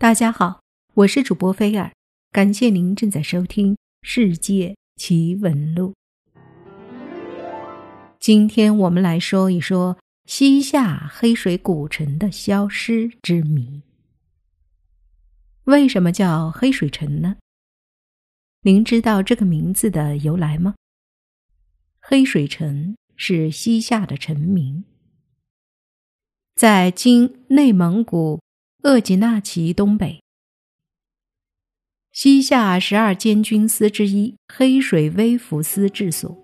大家好，我是主播菲尔，感谢您正在收听《世界奇闻录》。今天我们来说一说西夏黑水古城的消失之谜。为什么叫黑水城呢？您知道这个名字的由来吗？黑水城是西夏的城名，在今内蒙古鄂济纳旗东北。西夏十二监军司之一黑水微服司治所。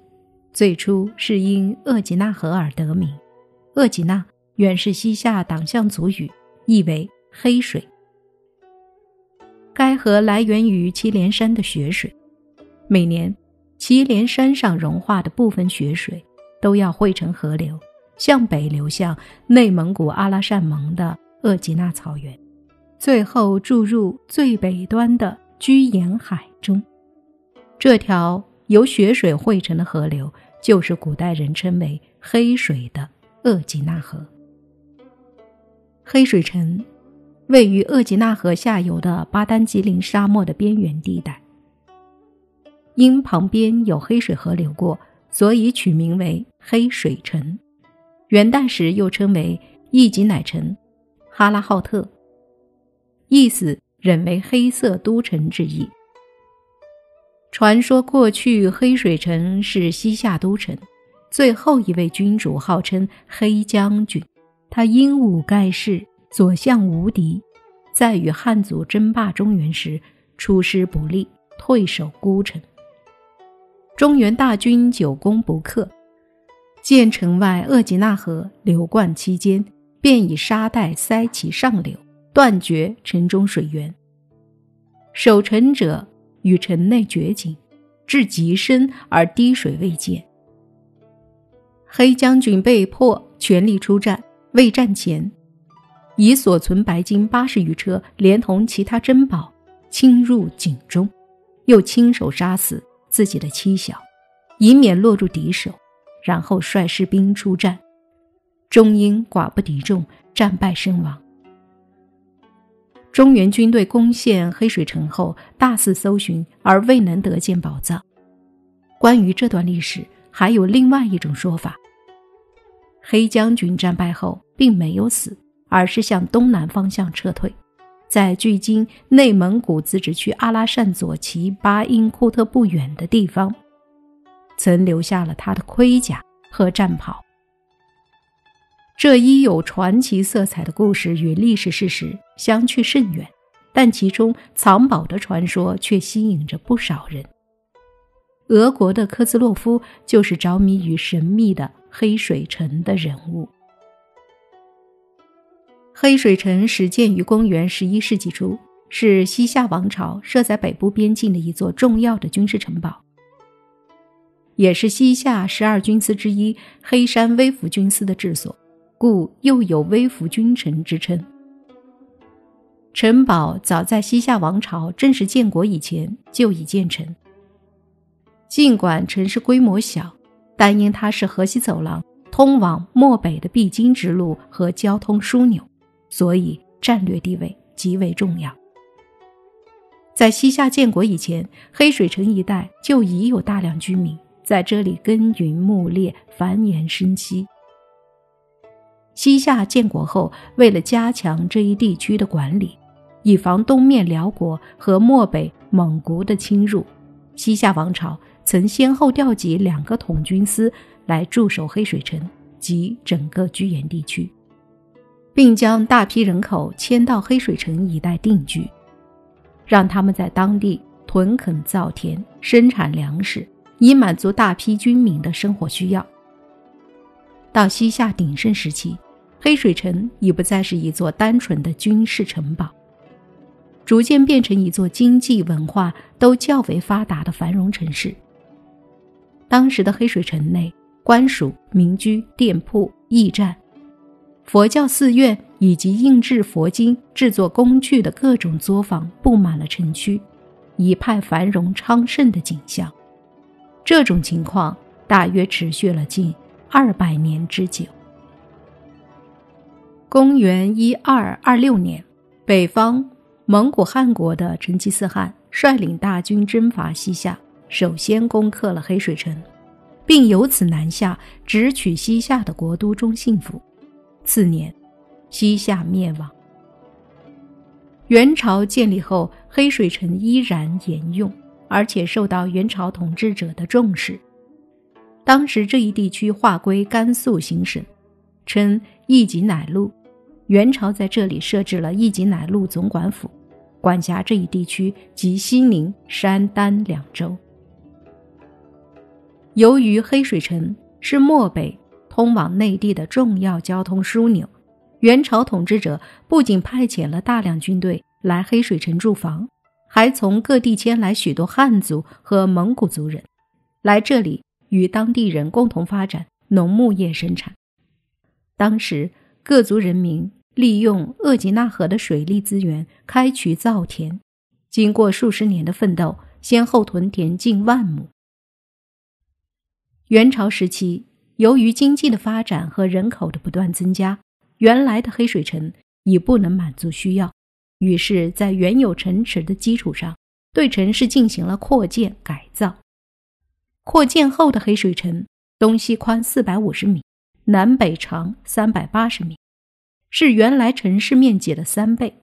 最初是因鄂济纳河而得名，鄂济纳原是西夏党项族语，意为黑水。该河来源于祁连山的雪水，每年祁连山上融化的部分雪水都要汇成河流，向北流向内蒙古阿拉善盟的鄂吉纳草原，最后注入最北端的居延海中。这条由雪水汇成的河流。就是古代人称为黑水的鄂吉纳河。黑水城位于鄂吉纳河下游的巴丹吉林沙漠的边缘地带，因旁边有黑水河流过，所以取名为黑水城。元代时又称为易吉乃城、哈拉浩特，意思认为黑色都城之意。传说过去黑水城是西夏都城，最后一位君主号称黑将军，他英武盖世，所向无敌，在与汉族争霸中原时出师不利，退守孤城。中原大军久攻不克，见城外鄂济纳河流贯其间，便以沙袋塞其上流，断绝城中水源。守城者。与城内绝井，至极深而滴水未见。黑将军被迫全力出战，未战前，以所存白金八十余车，连同其他珍宝，侵入井中，又亲手杀死自己的妻小，以免落入敌手，然后率士兵出战，终因寡不敌众，战败身亡。中原军队攻陷黑水城后，大肆搜寻而未能得见宝藏。关于这段历史，还有另外一种说法：黑将军战败后并没有死，而是向东南方向撤退，在距今内蒙古自治区阿拉善左旗巴音库特不远的地方，曾留下了他的盔甲和战袍。这一有传奇色彩的故事与历史事实相去甚远，但其中藏宝的传说却吸引着不少人。俄国的科兹洛夫就是着迷于神秘的黑水城的人物。黑水城始建于公元十一世纪初，是西夏王朝设在北部边境的一座重要的军事城堡，也是西夏十二军司之一黑山微服军司的治所。故又有微服君臣之称。城堡早在西夏王朝正式建国以前就已建成。尽管城市规模小，但因它是河西走廊通往漠北的必经之路和交通枢纽，所以战略地位极为重要。在西夏建国以前，黑水城一带就已有大量居民在这里耕耘牧猎，繁衍生息。西夏建国后，为了加强这一地区的管理，以防东面辽国和漠北蒙古的侵入，西夏王朝曾先后调集两个统军司来驻守黑水城及整个居延地区，并将大批人口迁到黑水城一带定居，让他们在当地屯垦造田，生产粮食，以满足大批军民的生活需要。到西夏鼎盛时期。黑水城已不再是一座单纯的军事城堡，逐渐变成一座经济文化都较为发达的繁荣城市。当时的黑水城内，官署、民居、店铺、驿站、佛教寺院以及印制佛经、制作工具的各种作坊布满了城区，一派繁荣昌盛的景象。这种情况大约持续了近二百年之久。公元一二二六年，北方蒙古汗国的成吉思汗率领大军征伐西夏，首先攻克了黑水城，并由此南下，直取西夏的国都中信府。次年，西夏灭亡。元朝建立后，黑水城依然沿用，而且受到元朝统治者的重视。当时这一地区划归甘肃行省，称义吉乃路。元朝在这里设置了义吉乃路总管府，管辖这一地区及西宁、山丹两州。由于黑水城是漠北通往内地的重要交通枢纽，元朝统治者不仅派遣了大量军队来黑水城驻防，还从各地迁来许多汉族和蒙古族人，来这里与当地人共同发展农牧业生产。当时。各族人民利用鄂吉纳河的水利资源开渠造田，经过数十年的奋斗，先后屯田近万亩。元朝时期，由于经济的发展和人口的不断增加，原来的黑水城已不能满足需要，于是，在原有城池的基础上，对城市进行了扩建改造。扩建后的黑水城，东西宽四百五十米。南北长三百八十米，是原来城市面积的三倍。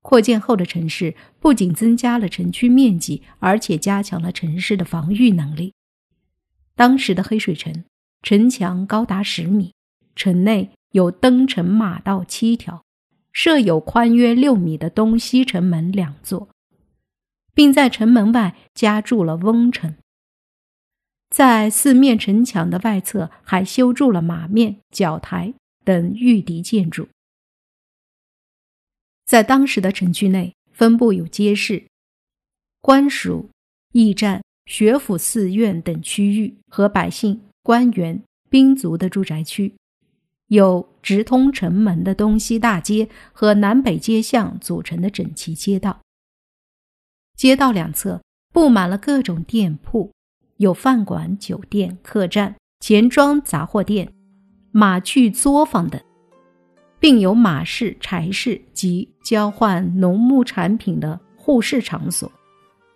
扩建后的城市不仅增加了城区面积，而且加强了城市的防御能力。当时的黑水城城墙高达十米，城内有登城马道七条，设有宽约六米的东西城门两座，并在城门外加筑了瓮城。在四面城墙的外侧，还修筑了马面、角台等御敌建筑。在当时的城区内，分布有街市、官署、驿站、学府、寺院等区域和百姓、官员、兵卒的住宅区，有直通城门的东西大街和南北街巷组成的整齐街道。街道两侧布满了各种店铺。有饭馆、酒店、客栈、钱庄、杂货店、马具作坊等，并有马市、柴市及交换农牧产品的互市场所。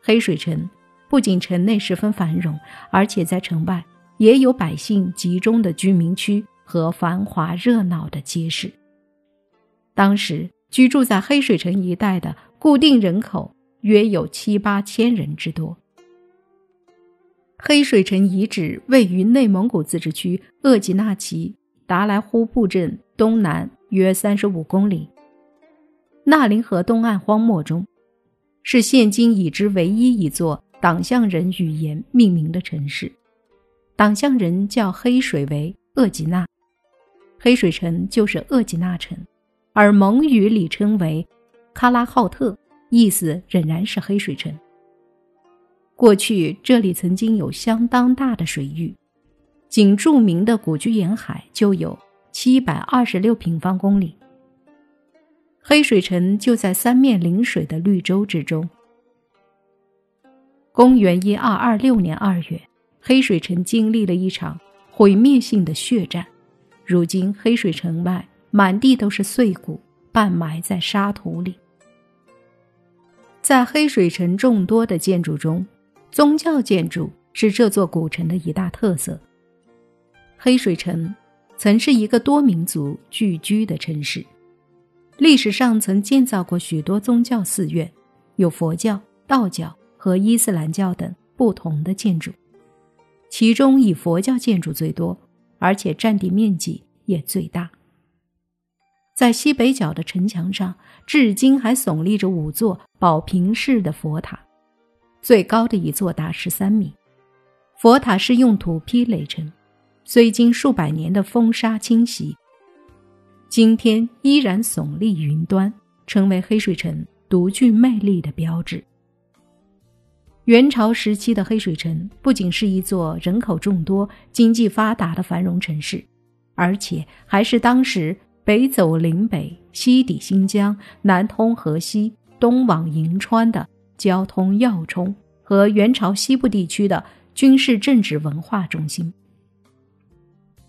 黑水城不仅城内十分繁荣，而且在城外也有百姓集中的居民区和繁华热闹的街市。当时居住在黑水城一带的固定人口约有七八千人之多。黑水城遗址位于内蒙古自治区鄂济纳旗达莱呼布镇东南约三十五公里，纳林河东岸荒漠中，是现今已知唯一一座党项人语言命名的城市。党项人叫黑水为鄂济纳，黑水城就是鄂济纳城，而蒙语里称为喀拉浩特，意思仍然是黑水城。过去这里曾经有相当大的水域，仅著名的古居沿海就有七百二十六平方公里。黑水城就在三面临水的绿洲之中。公元一二二六年二月，黑水城经历了一场毁灭性的血战，如今黑水城外满地都是碎骨，半埋在沙土里。在黑水城众多的建筑中，宗教建筑是这座古城的一大特色。黑水城曾是一个多民族聚居的城市，历史上曾建造过许多宗教寺院，有佛教、道教和伊斯兰教等不同的建筑，其中以佛教建筑最多，而且占地面积也最大。在西北角的城墙上，至今还耸立着五座宝瓶式的佛塔。最高的一座达十三米，佛塔是用土坯垒成，虽经数百年的风沙侵袭，今天依然耸立云端，成为黑水城独具魅力的标志。元朝时期的黑水城不仅是一座人口众多、经济发达的繁荣城市，而且还是当时北走岭北、西抵新疆、南通河西、东往银川的。交通要冲和元朝西部地区的军事、政治、文化中心。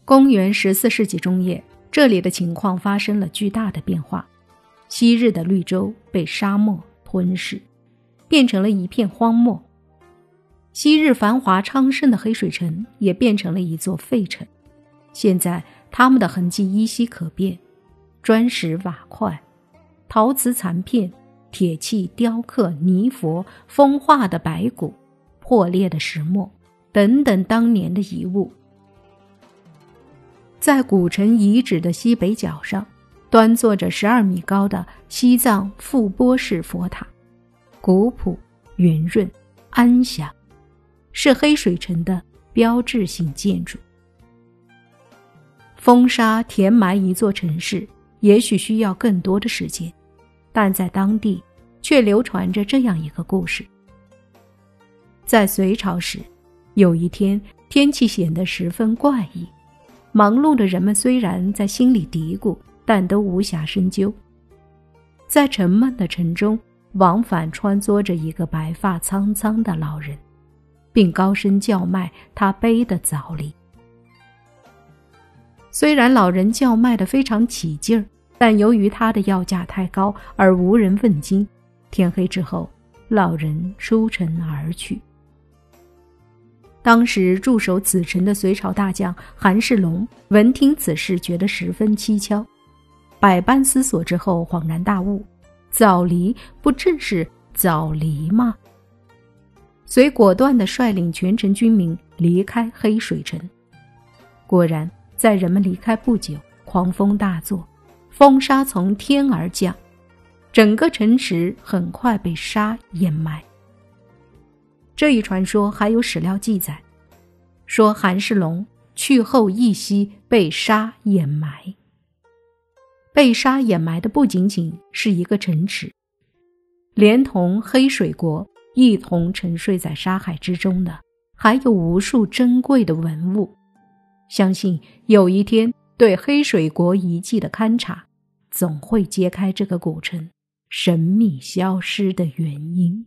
公元十四世纪中叶，这里的情况发生了巨大的变化。昔日的绿洲被沙漠吞噬，变成了一片荒漠。昔日繁华昌盛的黑水城也变成了一座废城。现在，他们的痕迹依稀可辨：砖石瓦块、陶瓷残片、铁器雕刻、泥佛、风化的白骨、破裂的石磨等等当年的遗物。在古城遗址的西北角上。端坐着十二米高的西藏覆钵式佛塔，古朴、圆润、安详，是黑水城的标志性建筑。风沙填埋一座城市，也许需要更多的时间，但在当地却流传着这样一个故事：在隋朝时，有一天天气显得十分怪异，忙碌的人们虽然在心里嘀咕。但都无暇深究。在沉闷的城中，往返穿梭着一个白发苍苍的老人，并高声叫卖他背的枣梨。虽然老人叫卖的非常起劲儿，但由于他的要价太高而无人问津。天黑之后，老人出城而去。当时驻守此城的隋朝大将韩世龙闻听此事，觉得十分蹊跷。百般思索之后，恍然大悟：枣梨不正是枣梨吗？遂果断地率领全城军民离开黑水城。果然，在人们离开不久，狂风大作，风沙从天而降，整个城池很快被沙掩埋。这一传说还有史料记载，说韩世龙去后一夕被沙掩埋。被沙掩埋的不仅仅是一个城池，连同黑水国一同沉睡在沙海之中的，还有无数珍贵的文物。相信有一天，对黑水国遗迹的勘察，总会揭开这个古城神秘消失的原因。